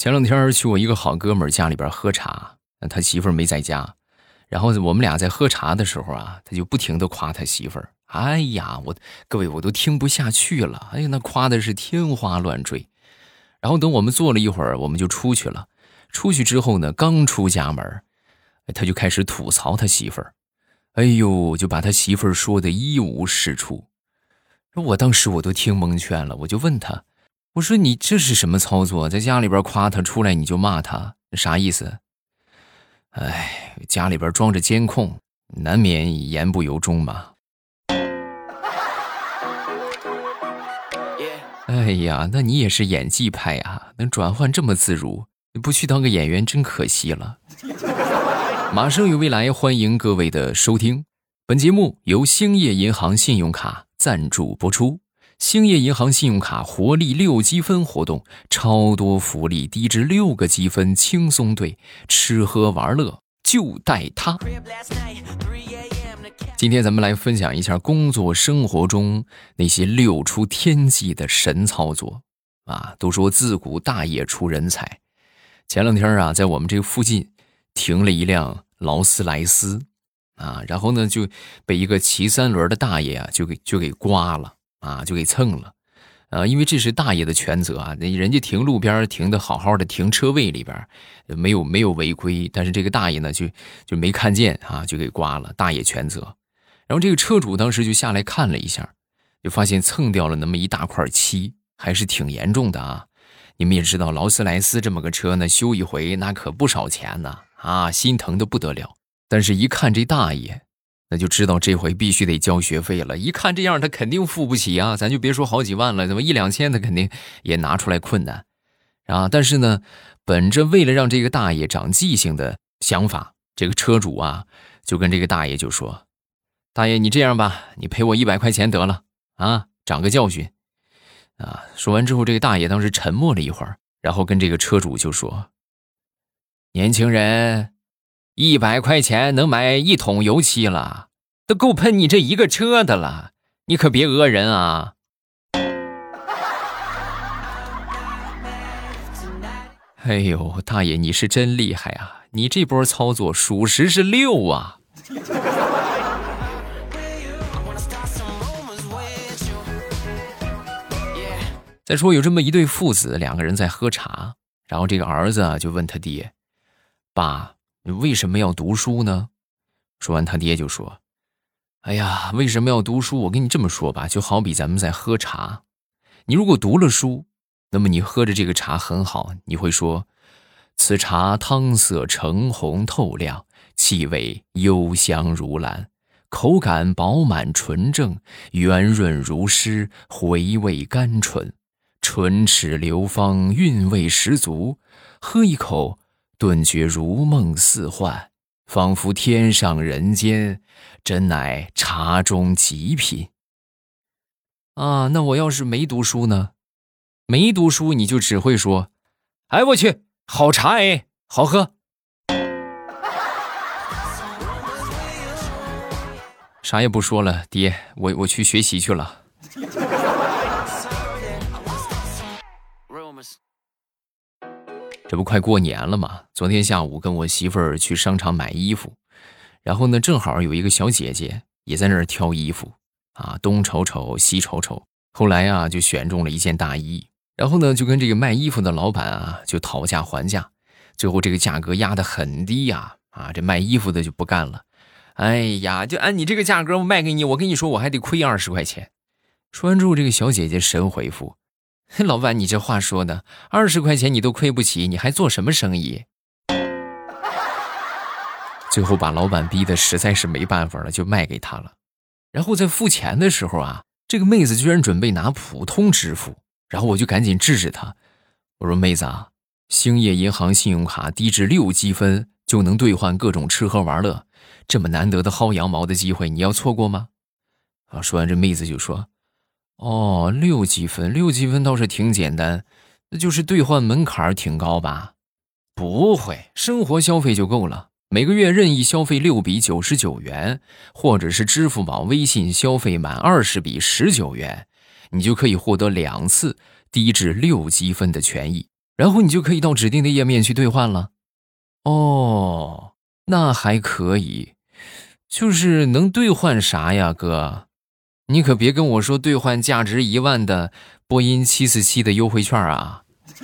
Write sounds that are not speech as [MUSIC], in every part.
前两天去我一个好哥们家里边喝茶，他媳妇儿没在家，然后我们俩在喝茶的时候啊，他就不停的夸他媳妇儿。哎呀，我各位我都听不下去了，哎呀，那夸的是天花乱坠。然后等我们坐了一会儿，我们就出去了。出去之后呢，刚出家门，他就开始吐槽他媳妇儿。哎呦，就把他媳妇儿说的一无是处。我当时我都听蒙圈了，我就问他。我说你这是什么操作？在家里边夸他，出来你就骂他，啥意思？哎，家里边装着监控，难免言不由衷嘛。哎呀，那你也是演技派啊，能转换这么自如，你不去当个演员真可惜了。马上有未来，欢迎各位的收听。本节目由兴业银行信用卡赞助播出。兴业银行信用卡活力六积分活动，超多福利，低至六个积分，轻松兑，吃喝玩乐就带它。今天咱们来分享一下工作生活中那些六出天际的神操作啊！都说自古大爷出人才，前两天啊，在我们这附近停了一辆劳斯莱斯啊，然后呢就被一个骑三轮的大爷啊就给就给刮了。啊，就给蹭了，啊，因为这是大爷的全责啊，那人家停路边停的好好的，停车位里边没有没有违规，但是这个大爷呢就就没看见啊，就给刮了，大爷全责。然后这个车主当时就下来看了一下，就发现蹭掉了那么一大块漆，还是挺严重的啊。你们也知道，劳斯莱斯这么个车呢，修一回那可不少钱呢，啊，心疼的不得了。但是，一看这大爷。那就知道这回必须得交学费了。一看这样，他肯定付不起啊！咱就别说好几万了，怎么一两千，他肯定也拿出来困难啊！但是呢，本着为了让这个大爷长记性的想法，这个车主啊，就跟这个大爷就说：“大爷，你这样吧，你赔我一百块钱得了啊，长个教训啊！”说完之后，这个大爷当时沉默了一会儿，然后跟这个车主就说：“年轻人。”一百块钱能买一桶油漆了，都够喷你这一个车的了。你可别讹人啊！哎呦，大爷你是真厉害啊！你这波操作属实是六啊！再说有这么一对父子，两个人在喝茶，然后这个儿子就问他爹：“爸。”你为什么要读书呢？说完，他爹就说：“哎呀，为什么要读书？我跟你这么说吧，就好比咱们在喝茶，你如果读了书，那么你喝着这个茶很好，你会说：此茶汤色橙红透亮，气味幽香如兰，口感饱满纯正，圆润如诗，回味甘醇，唇齿流芳，韵味十足。喝一口。”顿觉如梦似幻，仿佛天上人间，真乃茶中极品。啊，那我要是没读书呢？没读书你就只会说：“哎，我去，好茶哎，好喝。”啥也不说了，爹，我我去学习去了。这不快过年了吗？昨天下午跟我媳妇儿去商场买衣服，然后呢，正好有一个小姐姐也在那儿挑衣服，啊，东瞅瞅西瞅瞅，后来啊就选中了一件大衣，然后呢就跟这个卖衣服的老板啊就讨价还价，最后这个价格压得很低呀，啊，这卖衣服的就不干了，哎呀，就按你这个价格卖给你，我跟你说我还得亏二十块钱。说完之后，这个小姐姐神回复。[LAUGHS] 老板，你这话说的，二十块钱你都亏不起，你还做什么生意？[LAUGHS] 最后把老板逼得实在是没办法了，就卖给他了。然后在付钱的时候啊，这个妹子居然准备拿普通支付，然后我就赶紧制止她，我说：“妹子啊，兴业银行信用卡低至六积分就能兑换各种吃喝玩乐，这么难得的薅羊毛的机会，你要错过吗？”啊，说完这妹子就说。哦，六积分，六积分倒是挺简单，那就是兑换门槛挺高吧？不会，生活消费就够了，每个月任意消费六笔九十九元，或者是支付宝、微信消费满二十笔十九元，你就可以获得两次低至六积分的权益。然后你就可以到指定的页面去兑换了。哦，那还可以，就是能兑换啥呀，哥？你可别跟我说兑换价值一万的波音七四七的优惠券啊！[LAUGHS]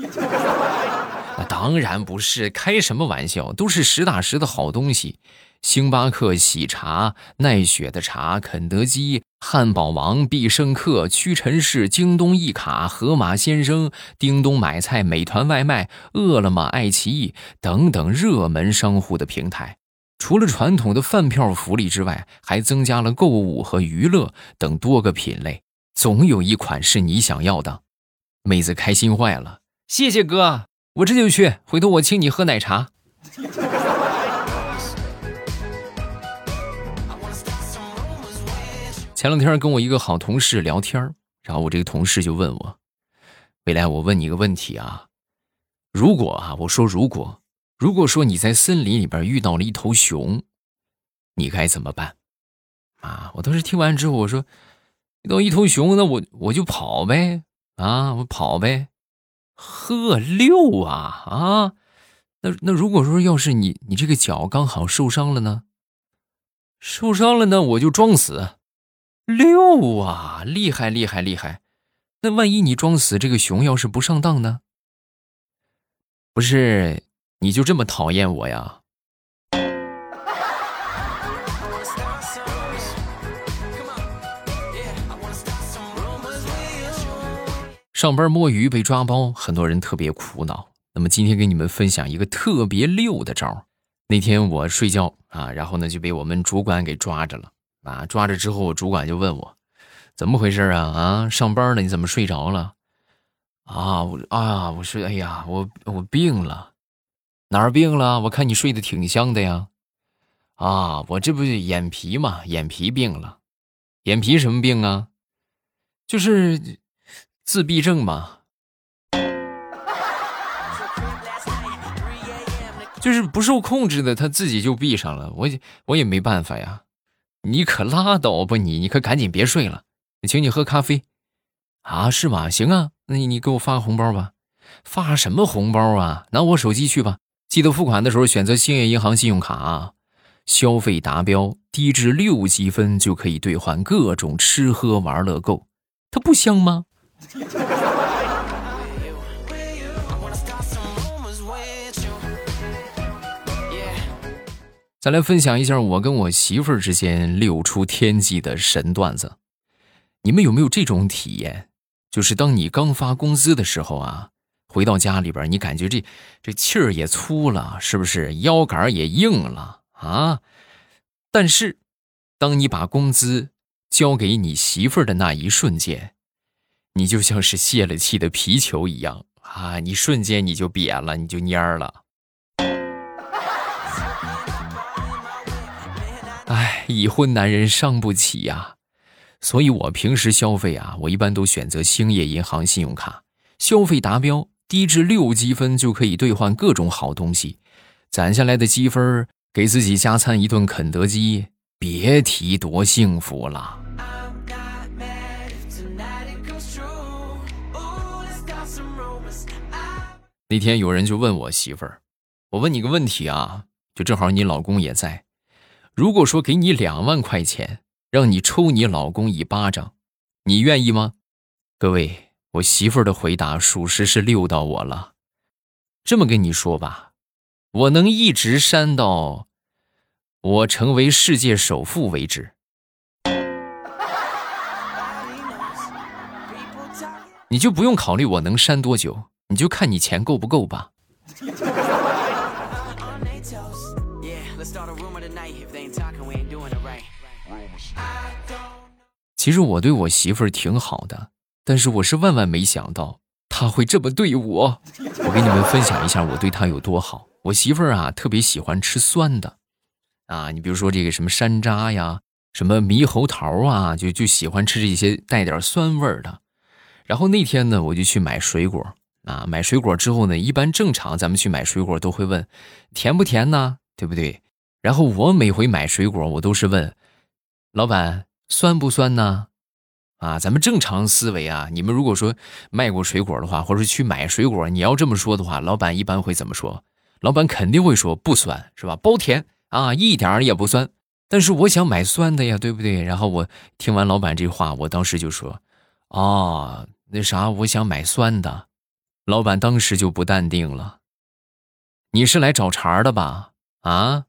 那当然不是，开什么玩笑，都是实打实的好东西。星巴克喜茶、奈雪的茶、肯德基、汉堡王、必胜客、屈臣氏、京东一卡、盒马鲜生、叮咚买菜、美团外卖、饿了么、爱奇艺等等热门商户的平台。除了传统的饭票福利之外，还增加了购物和娱乐等多个品类，总有一款是你想要的。妹子开心坏了，谢谢哥，我这就去，回头我请你喝奶茶。前两天跟我一个好同事聊天然后我这个同事就问我：“未来，我问你一个问题啊，如果啊，我说如果。”如果说你在森林里边遇到了一头熊，你该怎么办？啊！我当时听完之后，我说：遇到一头熊，那我我就跑呗！啊，我跑呗！呵，六啊啊！那那如果说要是你你这个脚刚好受伤了呢？受伤了呢，我就装死！六啊！厉害厉害厉害！那万一你装死，这个熊要是不上当呢？不是。你就这么讨厌我呀？上班摸鱼被抓包，很多人特别苦恼。那么今天给你们分享一个特别溜的招那天我睡觉啊，然后呢就被我们主管给抓着了啊！抓着之后，主管就问我怎么回事啊？啊，上班了你怎么睡着了？啊，我啊，我说哎呀，我我病了。哪儿病了？我看你睡得挺香的呀。啊，我这不是眼皮嘛，眼皮病了。眼皮什么病啊？就是自闭症嘛。就是不受控制的，他自己就闭上了。我我也没办法呀。你可拉倒吧你，你可赶紧别睡了。请你喝咖啡。啊，是吗？行啊，那你你给我发个红包吧。发什么红包啊？拿我手机去吧。记得付款的时候选择兴业银行信用卡，消费达标低至六积分就可以兑换各种吃喝玩乐购，它不香吗？再来分享一下我跟我媳妇儿之间六出天际的神段子，你们有没有这种体验？就是当你刚发工资的时候啊。回到家里边，你感觉这这气儿也粗了，是不是腰杆也硬了啊？但是，当你把工资交给你媳妇儿的那一瞬间，你就像是泄了气的皮球一样啊！你瞬间你就瘪了，你就蔫儿了。哎，已婚男人伤不起呀，所以我平时消费啊，我一般都选择兴业银行信用卡，消费达标。低至六积分就可以兑换各种好东西，攒下来的积分给自己加餐一顿肯德基，别提多幸福了。那天有人就问我媳妇儿：“我问你个问题啊，就正好你老公也在，如果说给你两万块钱，让你抽你老公一巴掌，你愿意吗？”各位。我媳妇儿的回答属实是溜到我了。这么跟你说吧，我能一直扇到我成为世界首富为止。你就不用考虑我能扇多久，你就看你钱够不够吧。其实我对我媳妇儿挺好的。但是我是万万没想到他会这么对我。我给你们分享一下我对他有多好。我媳妇儿啊特别喜欢吃酸的，啊，你比如说这个什么山楂呀，什么猕猴桃啊，就就喜欢吃这些带点酸味儿的。然后那天呢，我就去买水果啊，买水果之后呢，一般正常咱们去买水果都会问甜不甜呢，对不对？然后我每回买水果，我都是问老板酸不酸呢？啊，咱们正常思维啊，你们如果说卖过水果的话，或者去买水果，你要这么说的话，老板一般会怎么说？老板肯定会说不酸，是吧？包甜啊，一点儿也不酸。但是我想买酸的呀，对不对？然后我听完老板这话，我当时就说：“哦，那啥，我想买酸的。”老板当时就不淡定了：“你是来找茬的吧？啊？”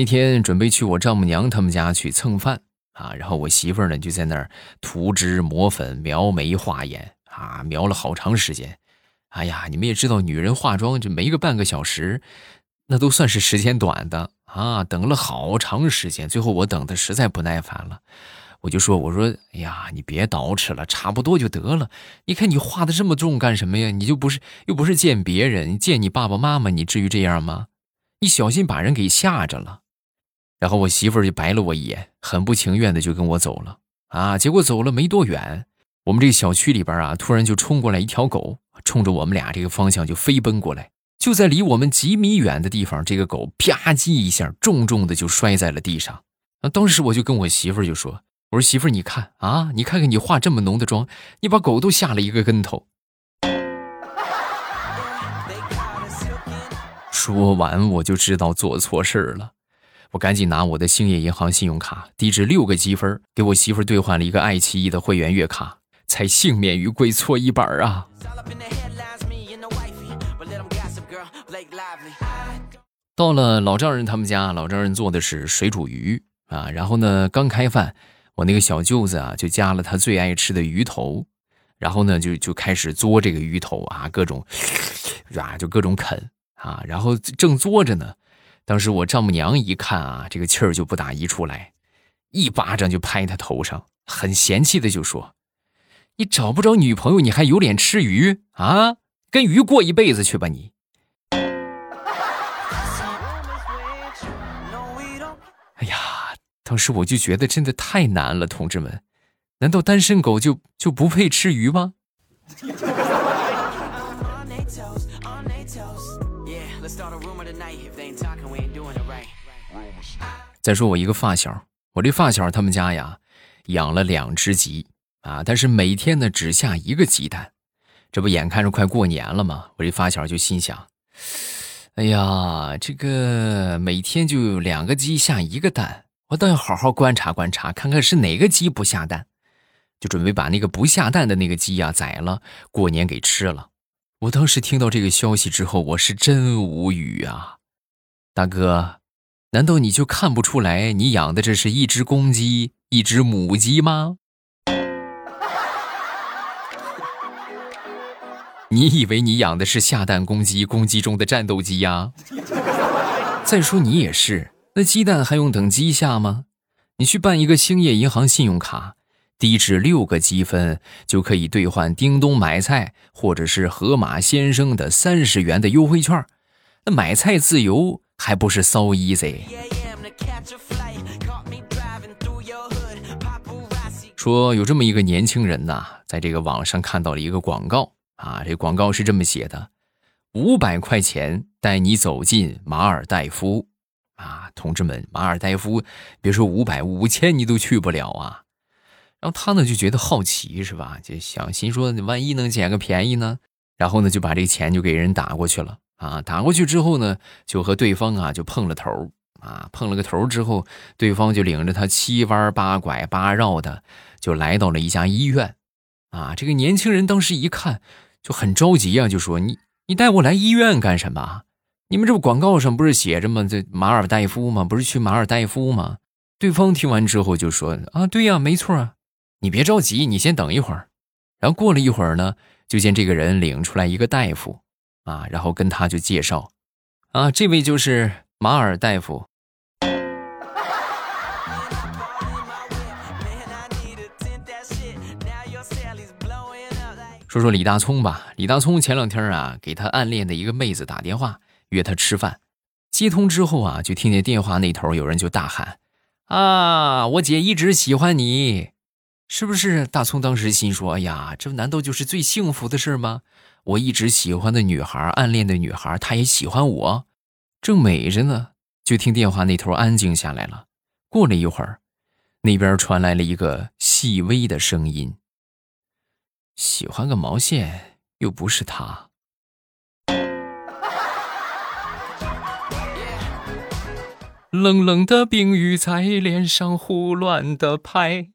那天准备去我丈母娘他们家去蹭饭啊，然后我媳妇儿呢就在那儿涂脂抹粉、描眉画眼啊，描了好长时间。哎呀，你们也知道，女人化妆就没个半个小时，那都算是时间短的啊。等了好长时间，最后我等的实在不耐烦了，我就说：“我说，哎呀，你别捯饬了，差不多就得了。你看你画的这么重干什么呀？你就不是又不是见别人，见你爸爸妈妈，你至于这样吗？”你小心把人给吓着了，然后我媳妇儿就白了我一眼，很不情愿的就跟我走了啊。结果走了没多远，我们这个小区里边啊，突然就冲过来一条狗，冲着我们俩这个方向就飞奔过来。就在离我们几米远的地方，这个狗啪叽一下，重重的就摔在了地上。啊，当时我就跟我媳妇儿就说：“我说媳妇儿，你看啊，你看看你化这么浓的妆，你把狗都吓了一个跟头。”说完我就知道做错事儿了，我赶紧拿我的兴业银行信用卡低至六个积分，给我媳妇兑换了一个爱奇艺的会员月卡，才幸免于跪搓衣板啊！到了老丈人他们家，老丈人做的是水煮鱼啊，然后呢刚开饭，我那个小舅子啊就夹了他最爱吃的鱼头，然后呢就就开始嘬这个鱼头啊，各种 [SNIFFS] 啊就各种啃。啊，然后正作着呢，当时我丈母娘一看啊，这个气儿就不打一处来，一巴掌就拍他头上，很嫌弃的就说：“你找不着女朋友，你还有脸吃鱼啊？跟鱼过一辈子去吧你！”哎呀，当时我就觉得真的太难了，同志们，难道单身狗就就不配吃鱼吗？再说我一个发小，我这发小他们家呀，养了两只鸡啊，但是每天呢只下一个鸡蛋。这不眼看着快过年了吗？我这发小就心想：哎呀，这个每天就两个鸡下一个蛋，我倒要好好观察观察，看看是哪个鸡不下蛋，就准备把那个不下蛋的那个鸡呀宰了，过年给吃了。我当时听到这个消息之后，我是真无语啊，大哥，难道你就看不出来你养的这是一只公鸡，一只母鸡吗？[LAUGHS] 你以为你养的是下蛋公鸡，公鸡中的战斗机呀？[LAUGHS] 再说你也是，那鸡蛋还用等鸡下吗？你去办一个兴业银行信用卡。低至六个积分就可以兑换叮咚买菜，或者是盒马鲜生的三十元的优惠券，那买菜自由还不是 so easy？说有这么一个年轻人呐，在这个网上看到了一个广告啊，这广告是这么写的：五百块钱带你走进马尔代夫啊，同志们，马尔代夫别说五百，五千你都去不了啊。然后他呢就觉得好奇是吧？就想心说，万一能捡个便宜呢？然后呢就把这钱就给人打过去了啊！打过去之后呢，就和对方啊就碰了头啊，碰了个头之后，对方就领着他七弯八拐八绕的就来到了一家医院啊。这个年轻人当时一看就很着急啊，就说：“你你带我来医院干什么？你们这不广告上不是写着吗？这马尔代夫吗？不是去马尔代夫吗？”对方听完之后就说：“啊，对呀，没错啊。”你别着急，你先等一会儿。然后过了一会儿呢，就见这个人领出来一个大夫，啊，然后跟他就介绍，啊，这位就是马尔大夫。说说李大聪吧，李大聪前两天啊，给他暗恋的一个妹子打电话，约他吃饭。接通之后啊，就听见电话那头有人就大喊：“啊，我姐一直喜欢你。”是不是大葱当时心说：“哎呀，这难道就是最幸福的事吗？我一直喜欢的女孩，暗恋的女孩，她也喜欢我，正美着呢，就听电话那头安静下来了。过了一会儿，那边传来了一个细微的声音：“喜欢个毛线，又不是他。”冷冷的冰雨在脸上胡乱的拍。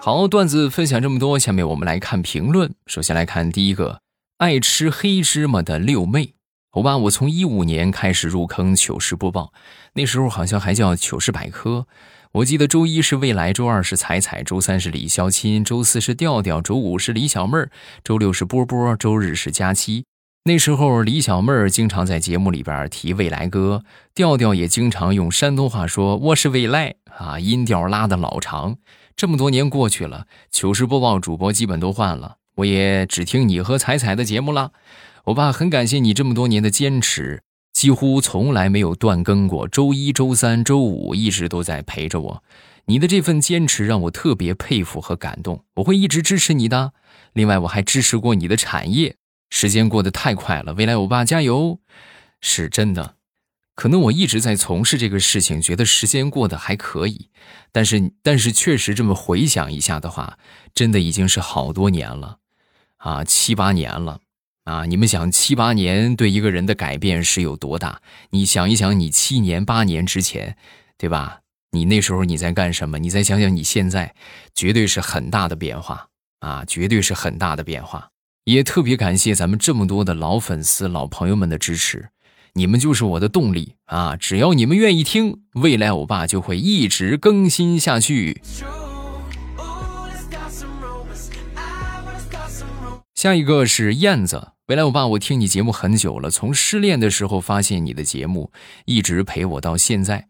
好，段子分享这么多，下面我们来看评论。首先来看第一个，爱吃黑芝麻的六妹。欧巴，我从一五年开始入坑糗事播报，那时候好像还叫糗事百科。我记得周一是未来，周二是彩彩，周三是李潇钦，周四是调调，周五是李小妹儿，周六是波波，周日是佳期。那时候李小妹儿经常在节目里边提未来哥，调调也经常用山东话说我是未来啊，音调拉的老长。这么多年过去了，糗事播报主播基本都换了，我也只听你和彩彩的节目了。我爸很感谢你这么多年的坚持。几乎从来没有断更过，周一、周三、周五一直都在陪着我。你的这份坚持让我特别佩服和感动，我会一直支持你的。另外，我还支持过你的产业。时间过得太快了，未来欧巴加油！是真的，可能我一直在从事这个事情，觉得时间过得还可以。但是，但是确实这么回想一下的话，真的已经是好多年了，啊，七八年了。啊，你们想七八年对一个人的改变是有多大？你想一想，你七年八年之前，对吧？你那时候你在干什么？你再想想你现在，绝对是很大的变化啊，绝对是很大的变化。也特别感谢咱们这么多的老粉丝、老朋友们的支持，你们就是我的动力啊！只要你们愿意听，未来欧巴就会一直更新下去。下一个是燕子，未来欧巴，我听你节目很久了，从失恋的时候发现你的节目，一直陪我到现在。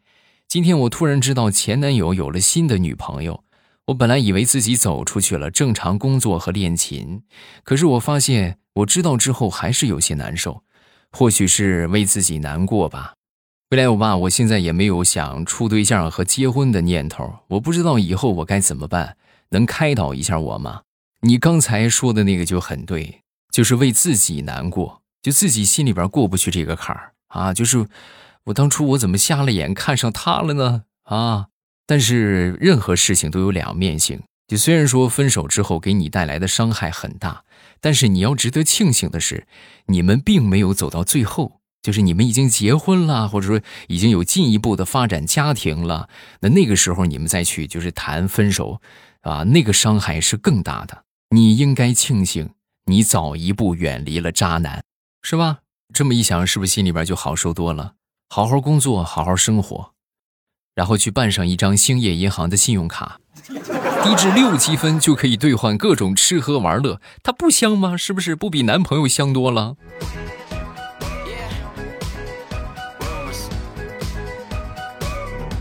今天我突然知道前男友有了新的女朋友，我本来以为自己走出去了，正常工作和练琴，可是我发现我知道之后还是有些难受，或许是为自己难过吧。未来我爸，我现在也没有想处对象和结婚的念头，我不知道以后我该怎么办，能开导一下我吗？你刚才说的那个就很对，就是为自己难过，就自己心里边过不去这个坎儿啊。就是我当初我怎么瞎了眼看上他了呢？啊！但是任何事情都有两面性。就虽然说分手之后给你带来的伤害很大，但是你要值得庆幸的是，你们并没有走到最后，就是你们已经结婚了，或者说已经有进一步的发展家庭了。那那个时候你们再去就是谈分手，啊，那个伤害是更大的。你应该庆幸，你早一步远离了渣男，是吧？这么一想，是不是心里边就好受多了？好好工作，好好生活，然后去办上一张兴业银行的信用卡，低至六积分就可以兑换各种吃喝玩乐，它不香吗？是不是不比男朋友香多了？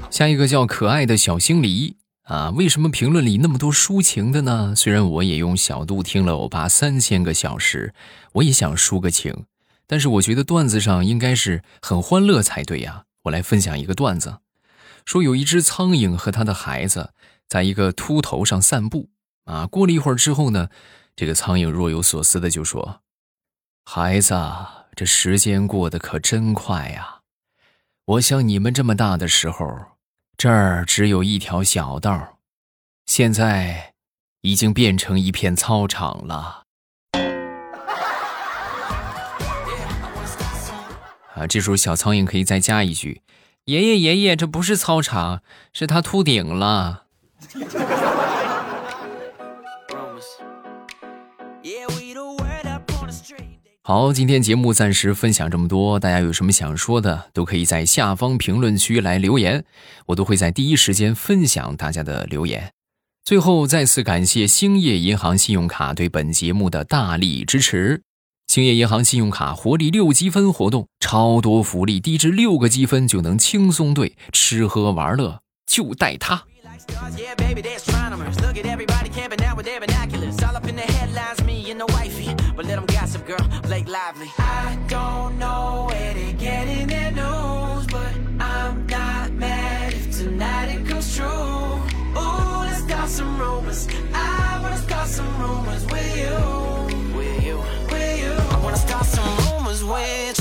下一个叫可爱的小星梨。啊，为什么评论里那么多抒情的呢？虽然我也用小度听了欧巴三千个小时，我也想抒个情，但是我觉得段子上应该是很欢乐才对呀。我来分享一个段子，说有一只苍蝇和他的孩子在一个秃头上散步。啊，过了一会儿之后呢，这个苍蝇若有所思的就说：“孩子，这时间过得可真快呀！我像你们这么大的时候。”这儿只有一条小道，现在已经变成一片操场了。啊，这时候小苍蝇可以再加一句：“爷爷爷爷，这不是操场，是他秃顶了。”好，今天节目暂时分享这么多，大家有什么想说的，都可以在下方评论区来留言，我都会在第一时间分享大家的留言。最后，再次感谢兴业银行信用卡对本节目的大力支持。兴业银行信用卡活力六积分活动，超多福利，低至六个积分就能轻松兑，吃喝玩乐就带它。Got some rumors which